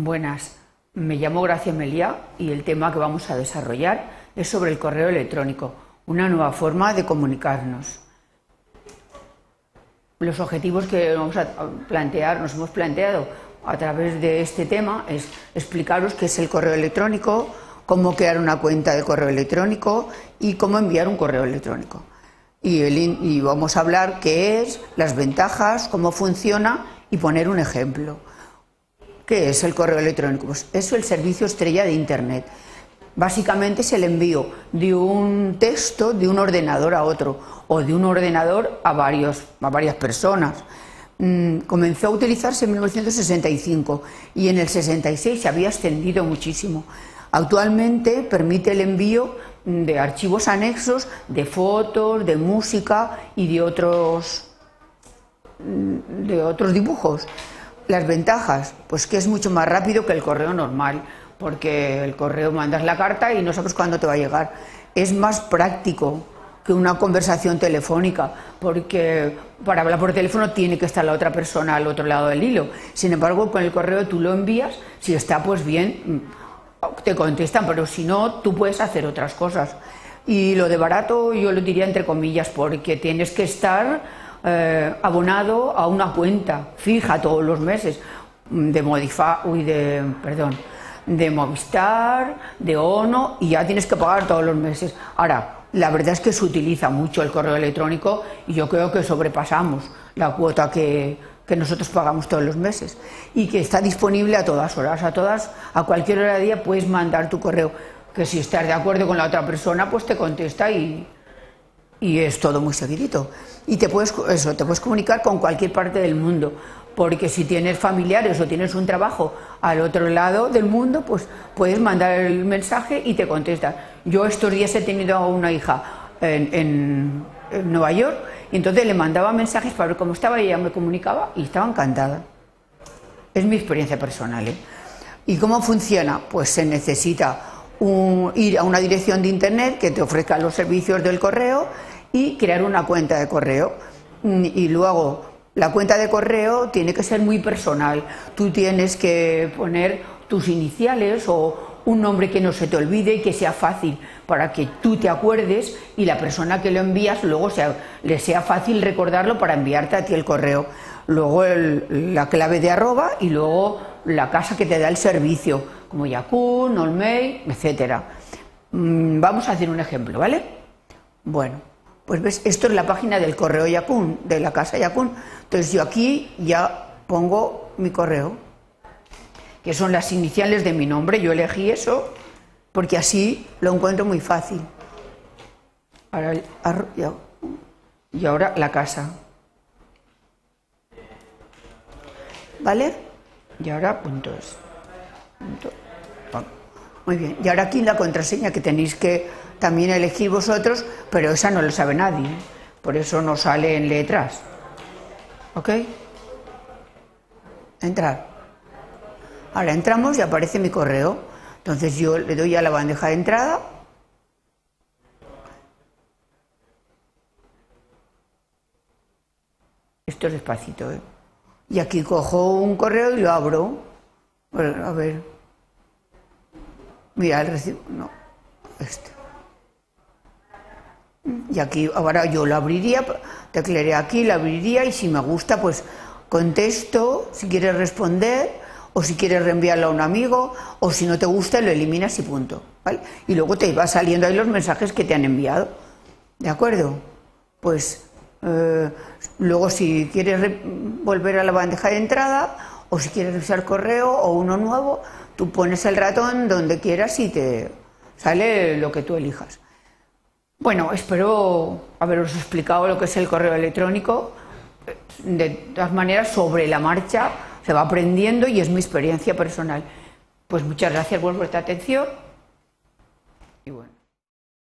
Buenas, me llamo Gracia Melía y el tema que vamos a desarrollar es sobre el correo electrónico, una nueva forma de comunicarnos. Los objetivos que vamos a plantear, nos hemos planteado a través de este tema es explicaros qué es el correo electrónico, cómo crear una cuenta de correo electrónico y cómo enviar un correo electrónico. Y, y vamos a hablar qué es, las ventajas, cómo funciona y poner un ejemplo. ¿Qué es el correo electrónico? Pues es el servicio estrella de Internet. Básicamente es el envío de un texto de un ordenador a otro o de un ordenador a, varios, a varias personas. Mm, comenzó a utilizarse en 1965 y en el 66 se había extendido muchísimo. Actualmente permite el envío de archivos anexos de fotos, de música y de otros, mm, de otros dibujos. Las ventajas, pues que es mucho más rápido que el correo normal, porque el correo mandas la carta y no sabes cuándo te va a llegar. Es más práctico que una conversación telefónica, porque para hablar por teléfono tiene que estar la otra persona al otro lado del hilo. Sin embargo, con el correo tú lo envías, si está pues bien, mm, te contestan, pero si no, tú puedes hacer otras cosas. Y lo de barato yo lo diría entre comillas, porque tienes que estar eh, abonado a una cuenta fija todos los meses de Modifa, uy, de, perdón, de Movistar, de ONO y ya tienes que pagar todos los meses. Ahora, la verdad es que se utiliza mucho el correo electrónico y yo creo que sobrepasamos la cuota que, que nosotros pagamos todos los meses y que está disponible a todas horas, a todas, a cualquier hora del día puedes mandar tu correo, que si estás de acuerdo con la otra persona, pues te contesta y, y es todo muy seguidito. Y te puedes, eso, te puedes comunicar con cualquier parte del mundo, porque si tienes familiares o tienes un trabajo al otro lado del mundo, pues puedes mandar el mensaje y te contestan. Yo estos días he tenido a una hija en, Nueva York y entonces le mandaba mensajes para ver cómo estaba y ella me comunicaba y estaba encantada. Es mi experiencia personal. ¿eh? ¿Y cómo funciona? Pues se necesita ir a una dirección de internet que te ofrezca los servicios del correo y crear una cuenta de correo. Mm, y luego, la cuenta de correo tiene que ser muy personal. Tú tienes que poner tus iniciales o un nombre que no se te olvide y que sea fácil para que tú te acuerdes y la persona que lo envías luego sea, le sea fácil recordarlo para enviarte a ti el correo. Luego la clave de arroba y luego la casa que te da el servicio, como Yakun, Olmei, etcétera. Mm, vamos a hacer un ejemplo, ¿vale? Bueno, pues ves, esto es la página del correo Yacún, de la casa Yacún. Entonces yo aquí ya pongo mi correo, que son las iniciales de mi nombre. Yo elegí eso porque así lo encuentro muy fácil. y ahora la casa. ¿Vale? Y ahora puntos. Muy bien. Y ahora aquí la contraseña que tenéis que también elegir vosotros, pero esa no lo sabe nadie. Por eso no sale en letras. ¿Ok? Entrar. Ahora entramos y aparece mi correo. Entonces yo le doy a la bandeja de entrada. Esto es despacito, ¿eh? Y aquí cojo un correo y lo abro. a ver. Mira, el recibo. No, este. Y aquí, ahora yo lo abriría, teclearé aquí, lo abriría y si me gusta, pues contesto, si quieres responder, o si quieres reenviarlo a un amigo, o si no te gusta, lo eliminas y punto. Y luego te va saliendo ahí los mensajes que te han enviado. ¿De acuerdo? Pues eh, luego si quieres volver a la bandeja de entrada, o si quieres usar correo o uno nuevo, tú pones el ratón donde quieras y te sale lo que tú elijas. Bueno, espero haberos explicado lo que es el correo electrónico. De todas maneras, sobre la marcha se va aprendiendo y es mi experiencia personal. Pues muchas gracias por vuestra atención y bueno.